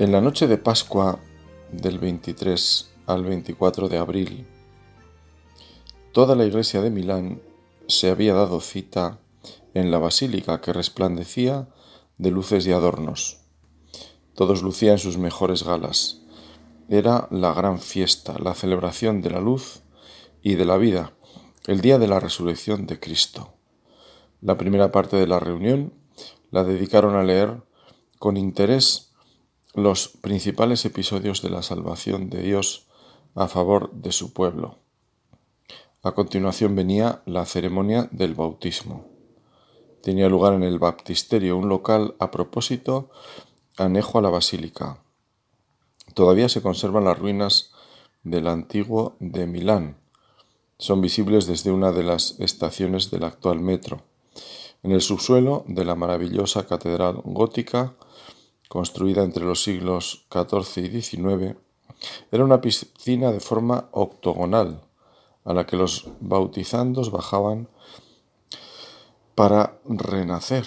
En la noche de Pascua del 23 al 24 de abril, toda la iglesia de Milán se había dado cita en la basílica que resplandecía de luces y adornos. Todos lucían sus mejores galas. Era la gran fiesta, la celebración de la luz y de la vida, el día de la resurrección de Cristo. La primera parte de la reunión la dedicaron a leer con interés los principales episodios de la salvación de Dios a favor de su pueblo. A continuación venía la ceremonia del bautismo. Tenía lugar en el baptisterio, un local a propósito anejo a la basílica. Todavía se conservan las ruinas del antiguo de Milán. Son visibles desde una de las estaciones del actual metro. En el subsuelo de la maravillosa catedral gótica, construida entre los siglos XIV y XIX, era una piscina de forma octogonal, a la que los bautizandos bajaban para renacer.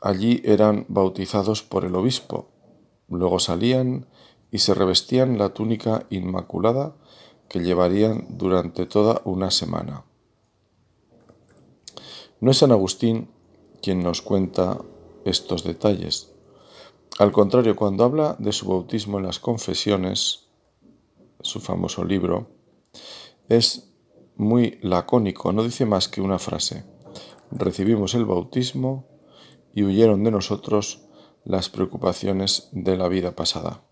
Allí eran bautizados por el obispo, luego salían y se revestían la túnica inmaculada que llevarían durante toda una semana. No es San Agustín quien nos cuenta estos detalles. Al contrario, cuando habla de su bautismo en las confesiones, su famoso libro, es muy lacónico, no dice más que una frase. Recibimos el bautismo y huyeron de nosotros las preocupaciones de la vida pasada.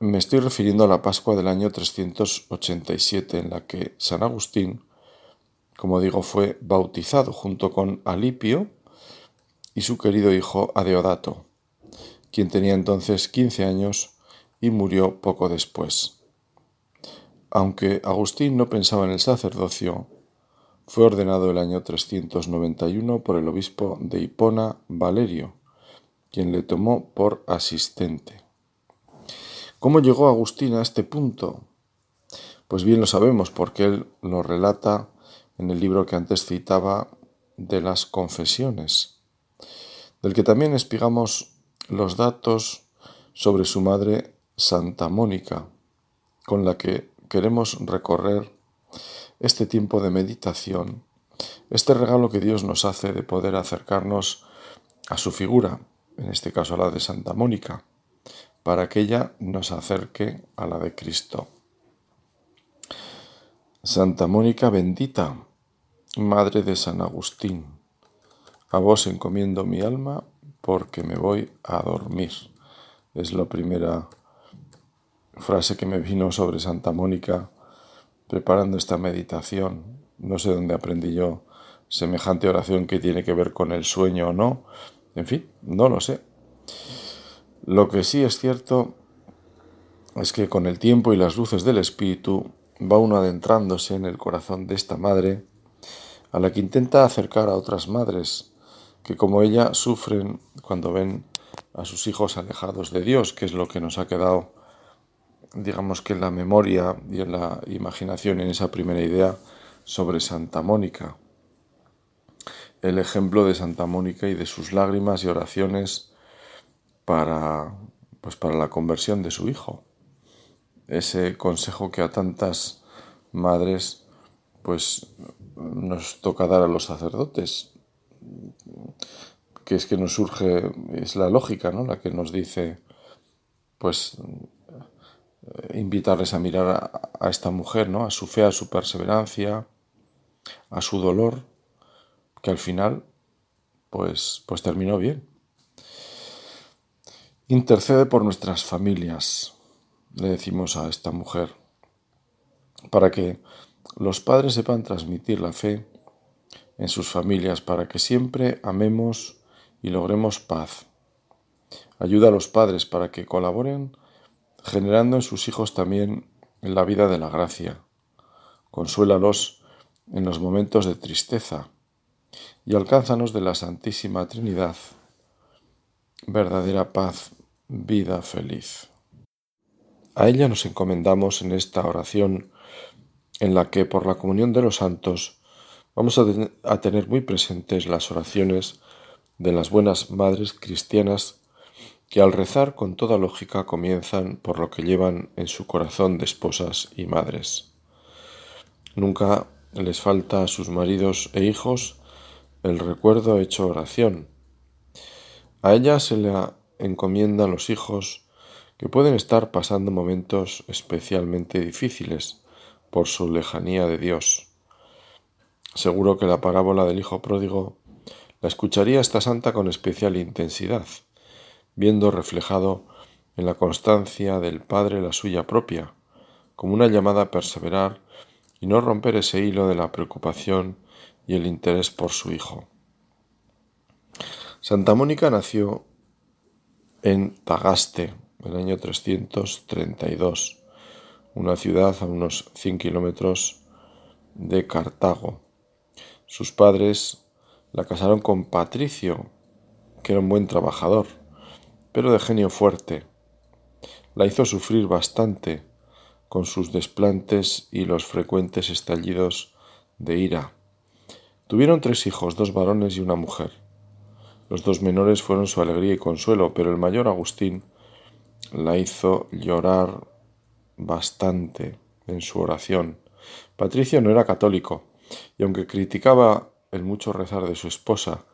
Me estoy refiriendo a la Pascua del año 387, en la que San Agustín como digo, fue bautizado junto con Alipio y su querido hijo Adeodato, quien tenía entonces 15 años y murió poco después. Aunque Agustín no pensaba en el sacerdocio, fue ordenado el año 391 por el obispo de Hipona, Valerio, quien le tomó por asistente. ¿Cómo llegó Agustín a este punto? Pues bien lo sabemos porque él lo relata en el libro que antes citaba de las confesiones, del que también espigamos los datos sobre su madre Santa Mónica, con la que queremos recorrer este tiempo de meditación, este regalo que Dios nos hace de poder acercarnos a su figura, en este caso a la de Santa Mónica, para que ella nos acerque a la de Cristo. Santa Mónica bendita, Madre de San Agustín, a vos encomiendo mi alma porque me voy a dormir. Es la primera frase que me vino sobre Santa Mónica preparando esta meditación. No sé dónde aprendí yo semejante oración que tiene que ver con el sueño o no. En fin, no lo sé. Lo que sí es cierto es que con el tiempo y las luces del Espíritu va uno adentrándose en el corazón de esta madre, a la que intenta acercar a otras madres que como ella sufren cuando ven a sus hijos alejados de Dios, que es lo que nos ha quedado, digamos que en la memoria y en la imaginación, en esa primera idea sobre Santa Mónica. El ejemplo de Santa Mónica y de sus lágrimas y oraciones para, pues para la conversión de su hijo ese consejo que a tantas madres pues nos toca dar a los sacerdotes que es que nos surge es la lógica no la que nos dice pues invitarles a mirar a, a, esta mujer no a su fe a su perseverancia a su dolor que al final pues pues terminó bien. Intercede por nuestras familias le decimos a esta mujer, para que los padres sepan transmitir la fe en sus familias, para que siempre amemos y logremos paz. Ayuda a los padres para que colaboren generando en sus hijos también la vida de la gracia. Consuélalos en los momentos de tristeza y alcánzanos de la Santísima Trinidad verdadera paz, vida feliz. A ella nos encomendamos en esta oración en la que por la comunión de los santos vamos a, tener muy presentes las oraciones de las buenas madres cristianas que al rezar con toda lógica comienzan por lo que llevan en su corazón de esposas y madres. Nunca les falta a sus maridos e hijos el recuerdo hecho oración. A ella se le encomiendan los hijos que pueden estar pasando momentos especialmente difíciles por su lejanía de Dios. Seguro que la parábola del Hijo Pródigo la escucharía esta santa con especial intensidad, viendo reflejado en la constancia del Padre la suya propia, como una llamada a perseverar y no romper ese hilo de la preocupación y el interés por su Hijo. Santa Mónica nació en Tagaste, en el año 332, una ciudad a unos 100 kilómetros de Cartago. Sus padres la casaron con Patricio, que era un buen trabajador, pero de genio fuerte. La hizo sufrir bastante con sus desplantes y los frecuentes estallidos de ira. Tuvieron tres hijos, dos varones y una mujer. Los dos menores fueron su alegría y consuelo, pero el mayor Agustín la hizo llorar bastante en su oración. Patricio no era católico, y aunque criticaba el mucho rezar de su esposa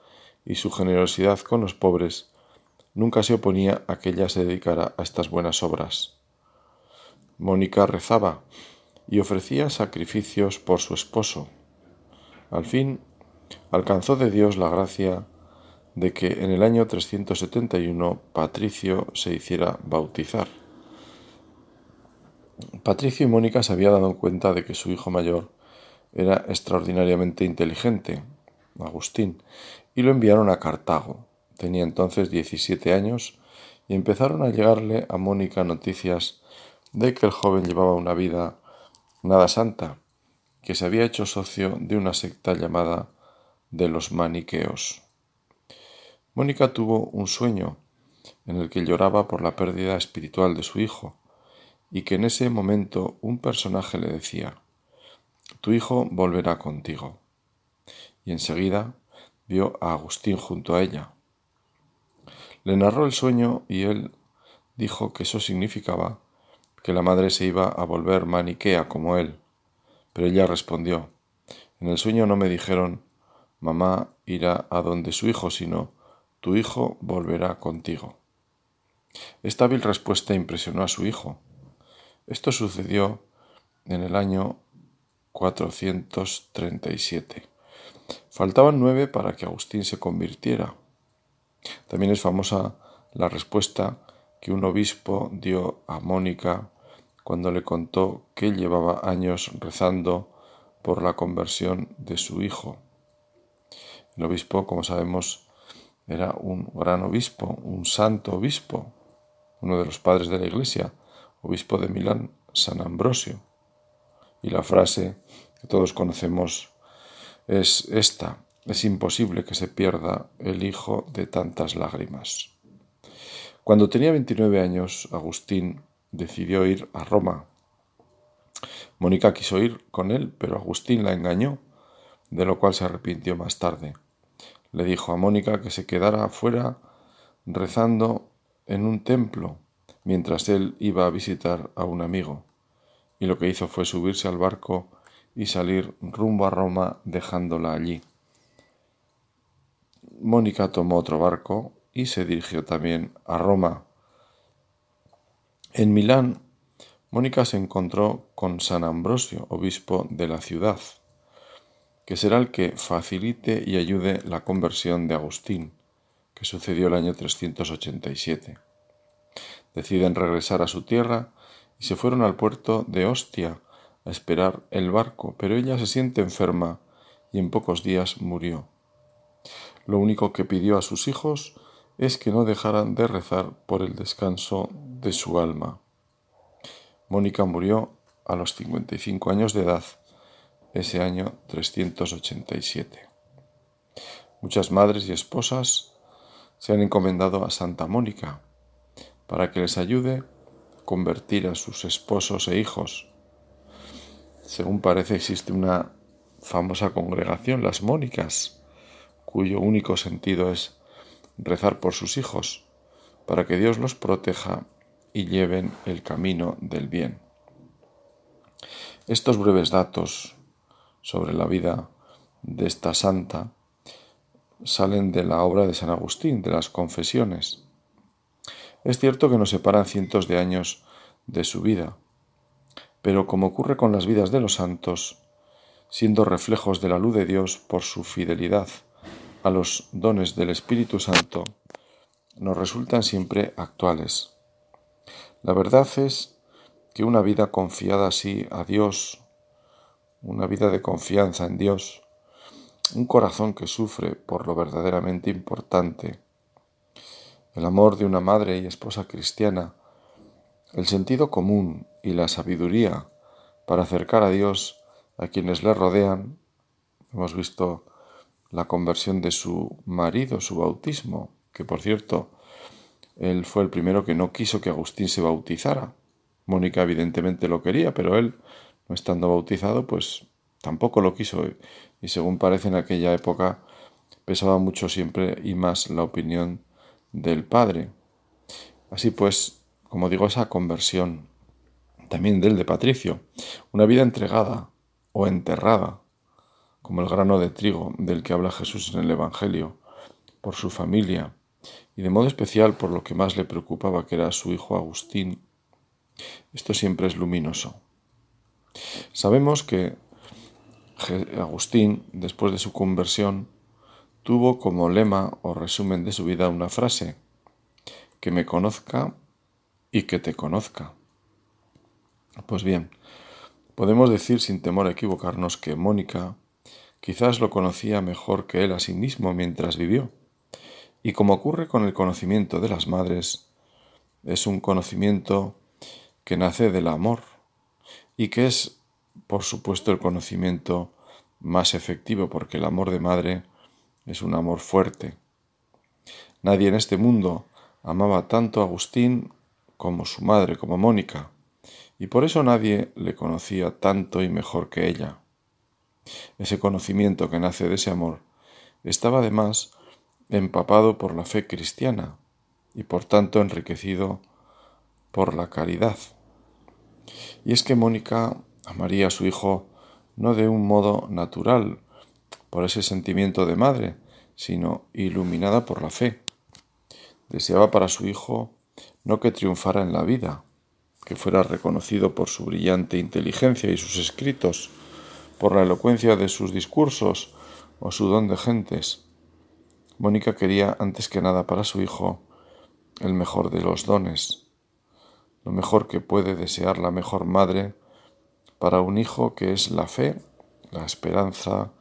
y su generosidad con los pobres, nunca se oponía a que ella se dedicara a estas buenas obras. Mónica rezaba y ofrecía sacrificios por su esposo. Al fin alcanzó de Dios la gracia de que en el año 371 Patricio se hiciera bautizar. Patricio y Mónica se habían dado cuenta de que su hijo mayor era extraordinariamente inteligente, Agustín, y lo enviaron a Cartago. Tenía entonces 17 años y empezaron a llegarle a Mónica noticias de que el joven llevaba una vida nada santa, que se había hecho socio de una secta llamada de los maniqueos. Mónica tuvo un sueño en el que lloraba por la pérdida espiritual de su hijo, y que en ese momento un personaje le decía, Tu hijo volverá contigo. Y enseguida vio a Agustín junto a ella. Le narró el sueño y él dijo que eso significaba que la madre se iba a volver maniquea como él. Pero ella respondió, en el sueño no me dijeron, mamá irá a donde su hijo, sino, tu hijo volverá contigo. Esta vil respuesta impresionó a su hijo, esto sucedió en el año 437. Faltaban nueve para que Agustín se convirtiera. También es famosa la respuesta que un obispo dio a Mónica cuando le contó que llevaba años rezando por la conversión de su hijo. El obispo, como sabemos, era un gran obispo, un santo obispo, uno de los padres de la Iglesia, obispo de Milán, San Ambrosio. Y la frase que todos conocemos es esta, es imposible que se pierda el hijo de tantas lágrimas. Cuando tenía 29 años, Agustín decidió ir a Roma. Mónica quiso ir con él, pero Agustín la engañó, de lo cual se arrepintió más tarde. Le dijo a Mónica que se quedara afuera rezando en un templo mientras él iba a visitar a un amigo, y lo que hizo fue subirse al barco y salir rumbo a Roma dejándola allí. Mónica tomó otro barco y se dirigió también a Roma. En Milán, Mónica se encontró con San Ambrosio, obispo de la ciudad, que será el que facilite y ayude la conversión de Agustín, que sucedió el año 387 deciden regresar a su tierra y se fueron al puerto de Ostia a esperar el barco, pero ella se siente enferma y en pocos días murió. Lo único que pidió a sus hijos es que no dejaran de rezar por el descanso de su alma. Mónica murió a los 55 años de edad, ese año 387. Muchas madres y esposas se han encomendado a Santa Mónica para que les ayude convertir a sus esposos e hijos. Según parece existe una famosa congregación, las Mónicas, cuyo único sentido es rezar por sus hijos, para que Dios los proteja y lleven el camino del bien. Estos breves datos sobre la vida de esta santa salen de la obra de San Agustín, de las confesiones. Es cierto que nos separan cientos de años de su vida, pero como ocurre con las vidas de los santos, siendo reflejos de la luz de Dios por su fidelidad a los dones del Espíritu Santo, nos resultan siempre actuales. La verdad es que una vida confiada así a Dios, una vida de confianza en Dios, un corazón que sufre por lo verdaderamente importante, el amor de una madre y esposa cristiana, el sentido común y la sabiduría para acercar a Dios a quienes le rodean. Hemos visto la conversión de su marido, su bautismo, que por cierto, él fue el primero que no quiso que Agustín se bautizara. Mónica evidentemente lo quería, pero él, no estando bautizado, pues tampoco lo quiso. Y según parece en aquella época, pesaba mucho siempre y más la opinión del padre. Así pues, como digo, esa conversión, también del de Patricio, una vida entregada o enterrada como el grano de trigo del que habla Jesús en el Evangelio, por su familia y de modo especial por lo que más le preocupaba, que era su hijo Agustín. Esto siempre es luminoso. Sabemos que Agustín, después de su conversión, tuvo como lema o resumen de su vida una frase, que me conozca y que te conozca. Pues bien, podemos decir sin temor a equivocarnos que Mónica Quizás lo conocía mejor que él a sí mismo mientras vivió. Y como ocurre con el conocimiento de las madres, es un conocimiento que nace del amor y que es, por supuesto, el conocimiento más efectivo, porque el amor de madre es un amor fuerte. Nadie en este mundo amaba tanto a Agustín como su madre, como Mónica, y por eso nadie le conocía tanto y mejor que ella. Ese conocimiento que nace de ese amor estaba además empapado por la fe cristiana y por tanto enriquecido por la caridad. Y es que Mónica amaría a su hijo no de un modo natural, por ese sentimiento de madre, sino iluminada por la fe. Deseaba para su hijo no que triunfara en la vida, que fuera reconocido por su brillante inteligencia y sus escritos, por la elocuencia de sus discursos o su don de gentes. Mónica quería antes que nada para su hijo el mejor de los dones, lo mejor que puede desear la mejor madre para un hijo que es la fe, la esperanza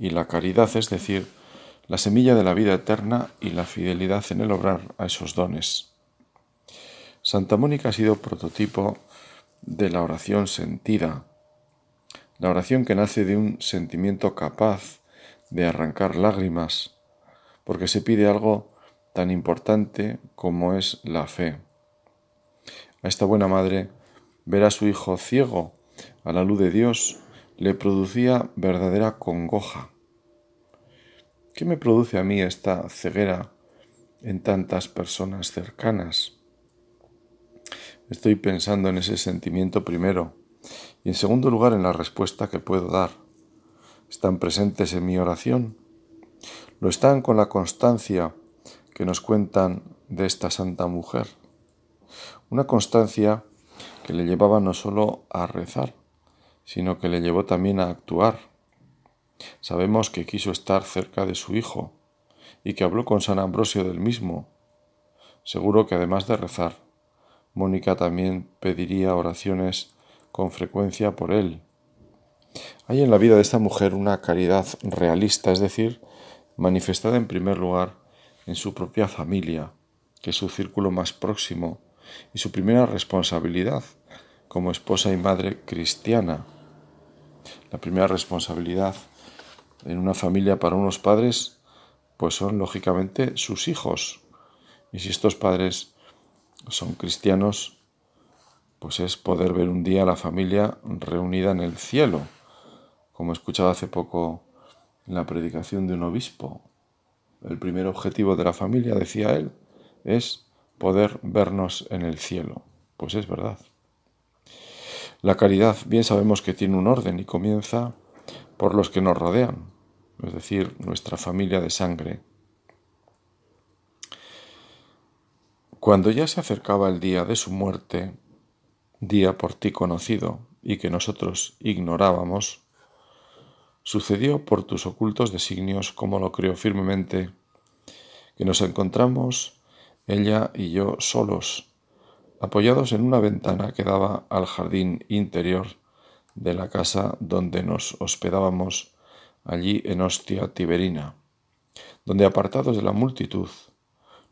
y la caridad, es decir, la semilla de la vida eterna y la fidelidad en el obrar a esos dones. Santa Mónica ha sido prototipo de la oración sentida, la oración que nace de un sentimiento capaz de arrancar lágrimas, porque se pide algo tan importante como es la fe. A esta buena madre ver a su hijo ciego a la luz de Dios le producía verdadera congoja. ¿Qué me produce a mí esta ceguera en tantas personas cercanas? Estoy pensando en ese sentimiento primero, y en segundo lugar, en la respuesta que puedo dar. ¿Están presentes en mi oración? ¿Lo están con la constancia que nos cuentan de esta santa mujer? Una constancia que le llevaba no solo a rezar, sino que le llevó también a actuar. Sabemos que quiso estar cerca de su hijo y que habló con San Ambrosio del mismo. Seguro que además de rezar, Mónica también pediría oraciones con frecuencia por él. Hay en la vida de esta mujer una caridad realista, es decir, manifestada en primer lugar en su propia familia, que es su círculo más próximo y su primera responsabilidad como esposa y madre cristiana. La primera responsabilidad en una familia para unos padres pues son lógicamente sus hijos. Y si estos padres son cristianos, pues es poder ver un día a la familia reunida en el cielo, como he escuchado hace poco en la predicación de un obispo. El primer objetivo de la familia, decía él, es poder vernos en el cielo. Pues es verdad. La caridad bien sabemos que tiene un orden y comienza por los que nos rodean, es decir, nuestra familia de sangre. Cuando ya se acercaba el día de su muerte, día por ti conocido y que nosotros ignorábamos, sucedió por tus ocultos designios, como lo creo firmemente, que nos encontramos, ella y yo solos, apoyados en una ventana que daba al jardín interior de la casa donde nos hospedábamos allí en Ostia Tiberina, donde apartados de la multitud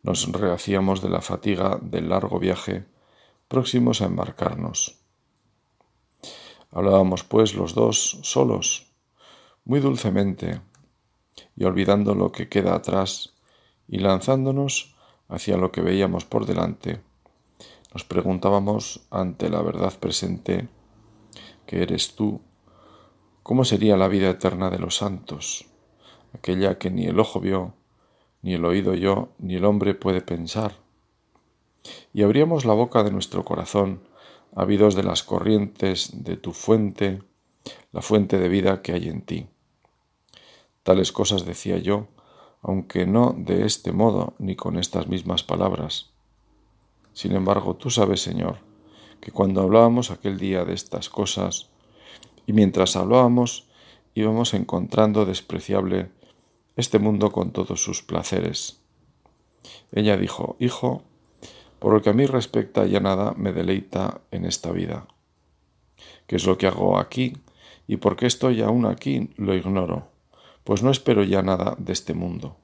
nos rehacíamos de la fatiga del largo viaje, próximos a embarcarnos. Hablábamos pues los dos solos, muy dulcemente, y olvidando lo que queda atrás, y lanzándonos hacia lo que veíamos por delante, nos preguntábamos ante la verdad presente, que eres tú, ¿Cómo sería la vida eterna de los santos? Aquella que ni el ojo vio, ni el oído yo, ni el hombre puede pensar. Y abríamos la boca de nuestro corazón, habidos de las corrientes de tu fuente, la fuente de vida que hay en ti. Tales cosas decía yo, aunque no de este modo ni con estas mismas palabras. Sin embargo, tú sabes, Señor, que cuando hablábamos aquel día de estas cosas, y mientras hablábamos íbamos encontrando despreciable este mundo con todos sus placeres. Ella dijo, Hijo, por lo que a mí respecta ya nada me deleita en esta vida. ¿Qué es lo que hago aquí? ¿Y por qué estoy aún aquí? Lo ignoro, pues no espero ya nada de este mundo.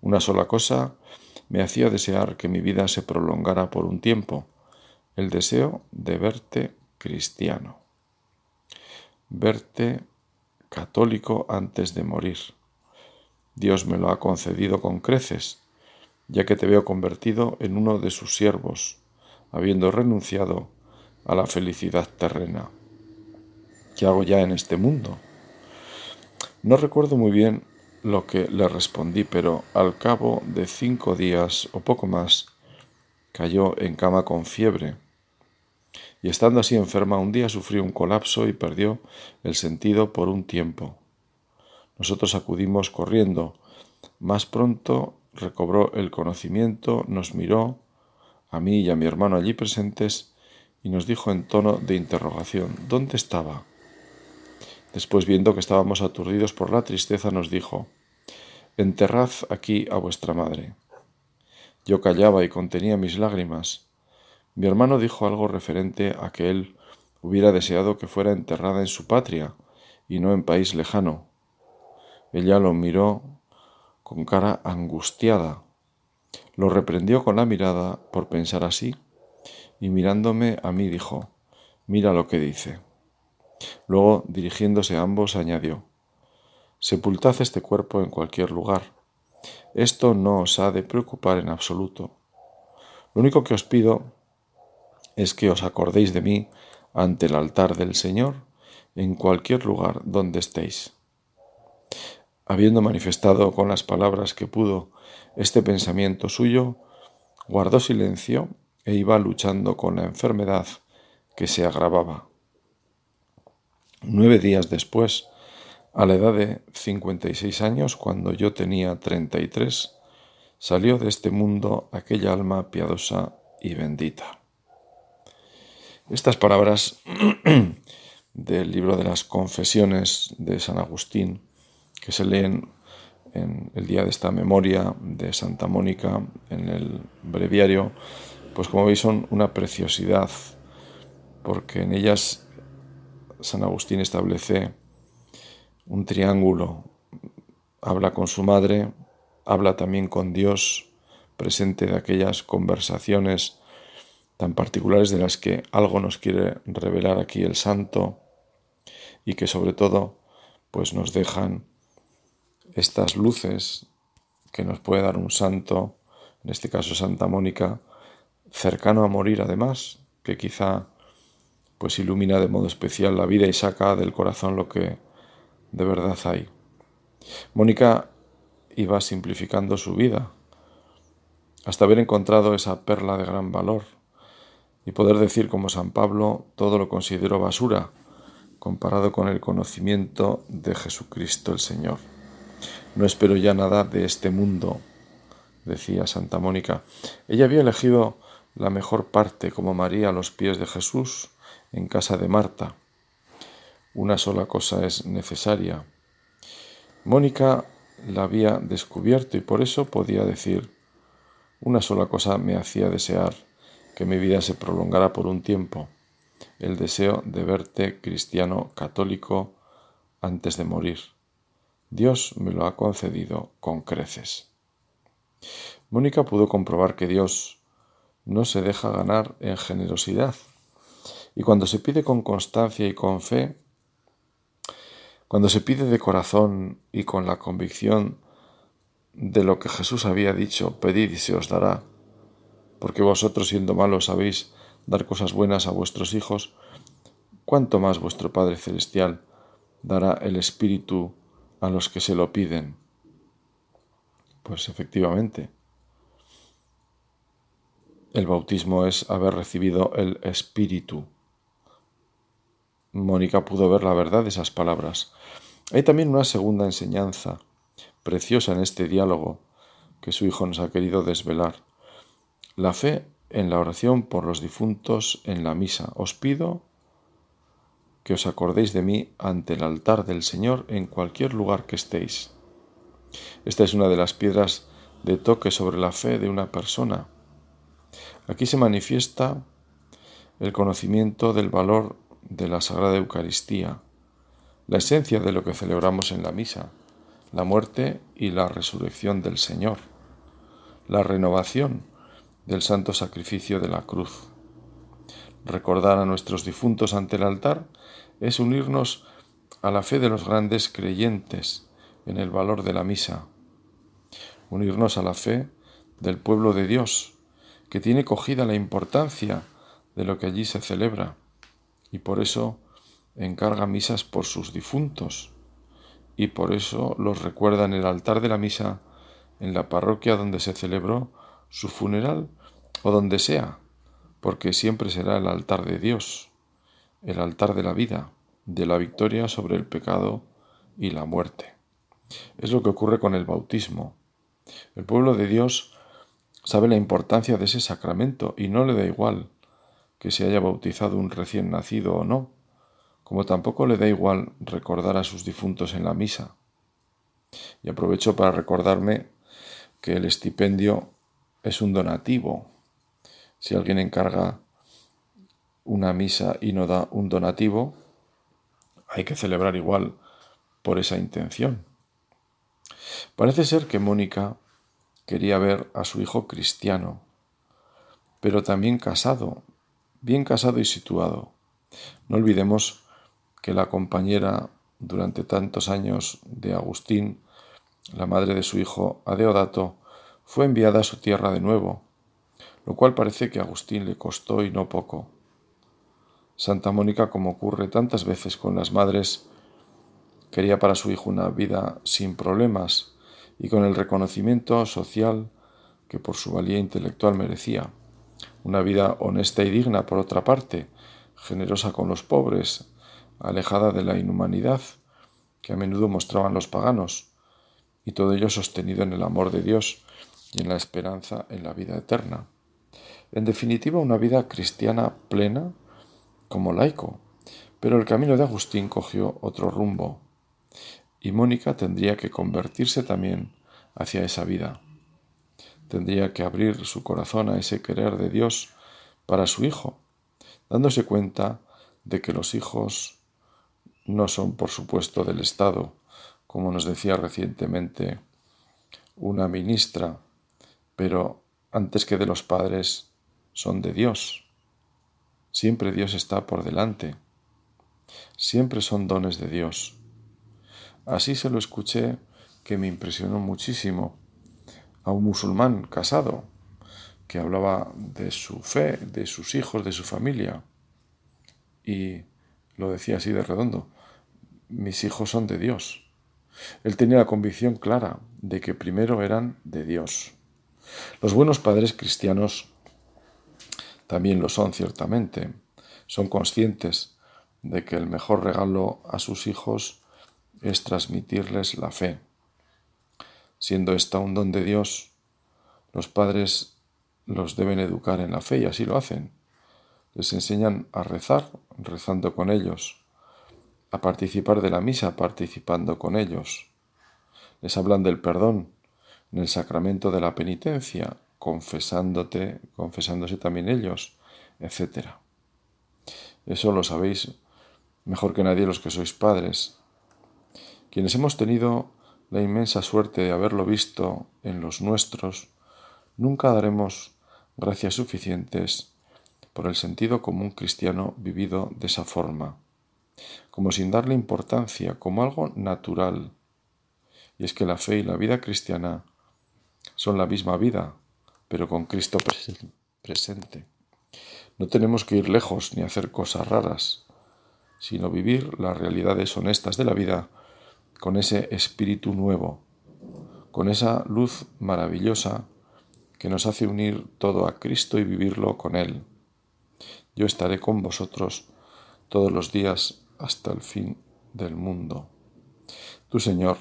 Una sola cosa me hacía desear que mi vida se prolongara por un tiempo, el deseo de verte cristiano verte católico antes de morir. Dios me lo ha concedido con creces, ya que te veo convertido en uno de sus siervos, habiendo renunciado a la felicidad terrena. ¿Qué hago ya en este mundo? No recuerdo muy bien lo que le respondí, pero al cabo de cinco días o poco más, cayó en cama con fiebre y estando así enferma un día sufrió un colapso y perdió el sentido por un tiempo. Nosotros acudimos corriendo. Más pronto recobró el conocimiento, nos miró, a mí y a mi hermano allí presentes, y nos dijo en tono de interrogación, ¿dónde estaba? Después, viendo que estábamos aturdidos por la tristeza, nos dijo, Enterrad aquí a vuestra madre. Yo callaba y contenía mis lágrimas. Mi hermano dijo algo referente a que él hubiera deseado que fuera enterrada en su patria y no en país lejano. Ella lo miró con cara angustiada. Lo reprendió con la mirada por pensar así y mirándome a mí dijo, mira lo que dice. Luego, dirigiéndose a ambos, añadió, Sepultad este cuerpo en cualquier lugar. Esto no os ha de preocupar en absoluto. Lo único que os pido es que os acordéis de mí ante el altar del Señor en cualquier lugar donde estéis. Habiendo manifestado con las palabras que pudo este pensamiento suyo, guardó silencio e iba luchando con la enfermedad que se agravaba. Nueve días después, a la edad de 56 años, cuando yo tenía 33, salió de este mundo aquella alma piadosa y bendita. Estas palabras del libro de las confesiones de San Agustín, que se leen en el día de esta memoria de Santa Mónica en el breviario, pues como veis son una preciosidad, porque en ellas San Agustín establece un triángulo, habla con su madre, habla también con Dios, presente de aquellas conversaciones tan particulares de las que algo nos quiere revelar aquí el santo y que sobre todo pues nos dejan estas luces que nos puede dar un santo, en este caso Santa Mónica, cercano a morir además, que quizá pues ilumina de modo especial la vida y saca del corazón lo que de verdad hay. Mónica iba simplificando su vida hasta haber encontrado esa perla de gran valor y poder decir como San Pablo, todo lo considero basura comparado con el conocimiento de Jesucristo el Señor. No espero ya nada de este mundo, decía Santa Mónica. Ella había elegido la mejor parte como María a los pies de Jesús en casa de Marta. Una sola cosa es necesaria. Mónica la había descubierto y por eso podía decir, una sola cosa me hacía desear que mi vida se prolongara por un tiempo, el deseo de verte cristiano católico antes de morir. Dios me lo ha concedido con creces. Mónica pudo comprobar que Dios no se deja ganar en generosidad y cuando se pide con constancia y con fe, cuando se pide de corazón y con la convicción de lo que Jesús había dicho, pedid y se os dará, porque vosotros siendo malos sabéis dar cosas buenas a vuestros hijos, cuánto más vuestro Padre Celestial dará el Espíritu a los que se lo piden. Pues efectivamente, el bautismo es haber recibido el Espíritu. Mónica pudo ver la verdad de esas palabras. Hay también una segunda enseñanza preciosa en este diálogo que su Hijo nos ha querido desvelar. La fe en la oración por los difuntos en la misa. Os pido que os acordéis de mí ante el altar del Señor en cualquier lugar que estéis. Esta es una de las piedras de toque sobre la fe de una persona. Aquí se manifiesta el conocimiento del valor de la Sagrada Eucaristía, la esencia de lo que celebramos en la misa, la muerte y la resurrección del Señor, la renovación del santo sacrificio de la cruz. Recordar a nuestros difuntos ante el altar es unirnos a la fe de los grandes creyentes en el valor de la misa, unirnos a la fe del pueblo de Dios, que tiene cogida la importancia de lo que allí se celebra y por eso encarga misas por sus difuntos y por eso los recuerda en el altar de la misa en la parroquia donde se celebró su funeral o donde sea, porque siempre será el altar de Dios, el altar de la vida, de la victoria sobre el pecado y la muerte. Es lo que ocurre con el bautismo. El pueblo de Dios sabe la importancia de ese sacramento y no le da igual que se haya bautizado un recién nacido o no, como tampoco le da igual recordar a sus difuntos en la misa. Y aprovecho para recordarme que el estipendio es un donativo. Si alguien encarga una misa y no da un donativo, hay que celebrar igual por esa intención. Parece ser que Mónica quería ver a su hijo cristiano, pero también casado, bien casado y situado. No olvidemos que la compañera durante tantos años de Agustín, la madre de su hijo Adeodato, fue enviada a su tierra de nuevo, lo cual parece que a Agustín le costó y no poco. Santa Mónica, como ocurre tantas veces con las madres, quería para su hijo una vida sin problemas y con el reconocimiento social que por su valía intelectual merecía una vida honesta y digna por otra parte, generosa con los pobres, alejada de la inhumanidad que a menudo mostraban los paganos, y todo ello sostenido en el amor de Dios y en la esperanza en la vida eterna. En definitiva, una vida cristiana plena como laico, pero el camino de Agustín cogió otro rumbo, y Mónica tendría que convertirse también hacia esa vida. Tendría que abrir su corazón a ese querer de Dios para su hijo, dándose cuenta de que los hijos no son, por supuesto, del Estado, como nos decía recientemente una ministra, pero antes que de los padres son de Dios. Siempre Dios está por delante. Siempre son dones de Dios. Así se lo escuché que me impresionó muchísimo a un musulmán casado que hablaba de su fe, de sus hijos, de su familia. Y lo decía así de redondo, mis hijos son de Dios. Él tenía la convicción clara de que primero eran de Dios. Los buenos padres cristianos también lo son ciertamente. Son conscientes de que el mejor regalo a sus hijos es transmitirles la fe. Siendo esta un don de Dios, los padres los deben educar en la fe y así lo hacen. Les enseñan a rezar rezando con ellos, a participar de la misa participando con ellos. Les hablan del perdón en el sacramento de la penitencia, confesándote, confesándose también ellos, etc. Eso lo sabéis mejor que nadie los que sois padres. Quienes hemos tenido la inmensa suerte de haberlo visto en los nuestros, nunca daremos gracias suficientes por el sentido común cristiano vivido de esa forma, como sin darle importancia, como algo natural. Y es que la fe y la vida cristiana son la misma vida, pero con Cristo presente. No tenemos que ir lejos ni hacer cosas raras, sino vivir las realidades honestas de la vida con ese espíritu nuevo, con esa luz maravillosa que nos hace unir todo a Cristo y vivirlo con Él. Yo estaré con vosotros todos los días hasta el fin del mundo. Tú, Señor,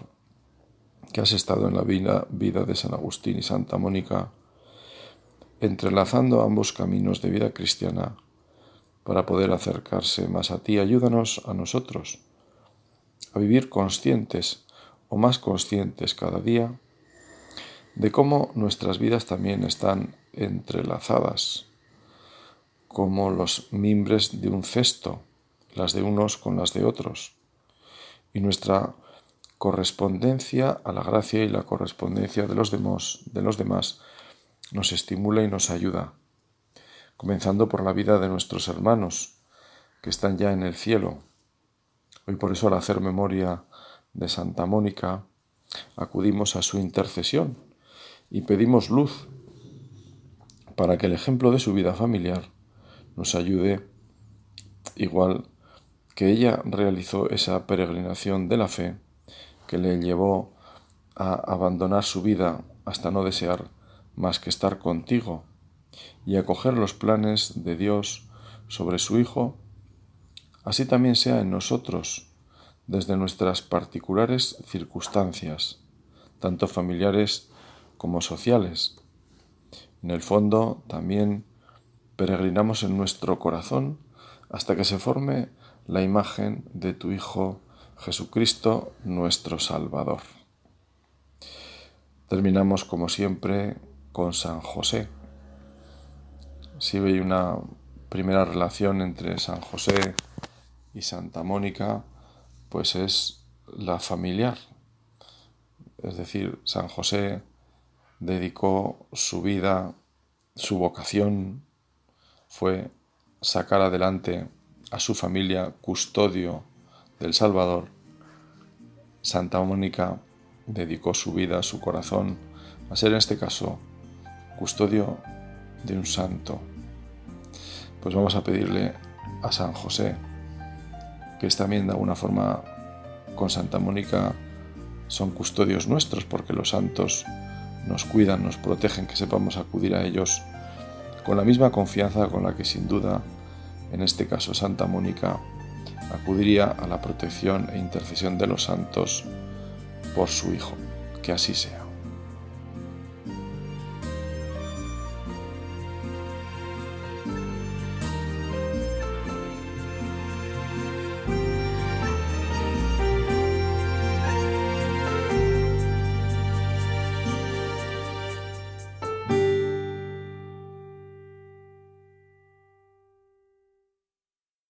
que has estado en la vida, vida de San Agustín y Santa Mónica, entrelazando ambos caminos de vida cristiana para poder acercarse más a ti, ayúdanos a nosotros a vivir conscientes o más conscientes cada día de cómo nuestras vidas también están entrelazadas, como los mimbres de un cesto, las de unos con las de otros, y nuestra correspondencia a la gracia y la correspondencia de los demás, de los demás nos estimula y nos ayuda, comenzando por la vida de nuestros hermanos que están ya en el cielo. Hoy por eso al hacer memoria de Santa Mónica, acudimos a su intercesión y pedimos luz para que el ejemplo de su vida familiar nos ayude igual que ella realizó esa peregrinación de la fe que le llevó a abandonar su vida hasta no desear más que estar contigo y acoger los planes de Dios sobre su Hijo, así también sea en nosotros, desde nuestras particulares circunstancias, tanto familiares como sociales. En el fondo también peregrinamos en nuestro corazón hasta que se forme la imagen de tu Hijo Jesucristo, nuestro Salvador. Terminamos como siempre con San José. Si veis una primera relación entre San José y Santa Mónica, pues es la familiar. Es decir, San José dedicó su vida, su vocación fue sacar adelante a su familia custodio del Salvador. Santa Mónica dedicó su vida, su corazón, a ser en este caso custodio de un santo. Pues vamos a pedirle a San José, que es también de alguna forma con Santa Mónica son custodios nuestros, porque los santos nos cuidan, nos protegen, que sepamos acudir a ellos con la misma confianza con la que sin duda, en este caso Santa Mónica, acudiría a la protección e intercesión de los santos por su Hijo. Que así sea.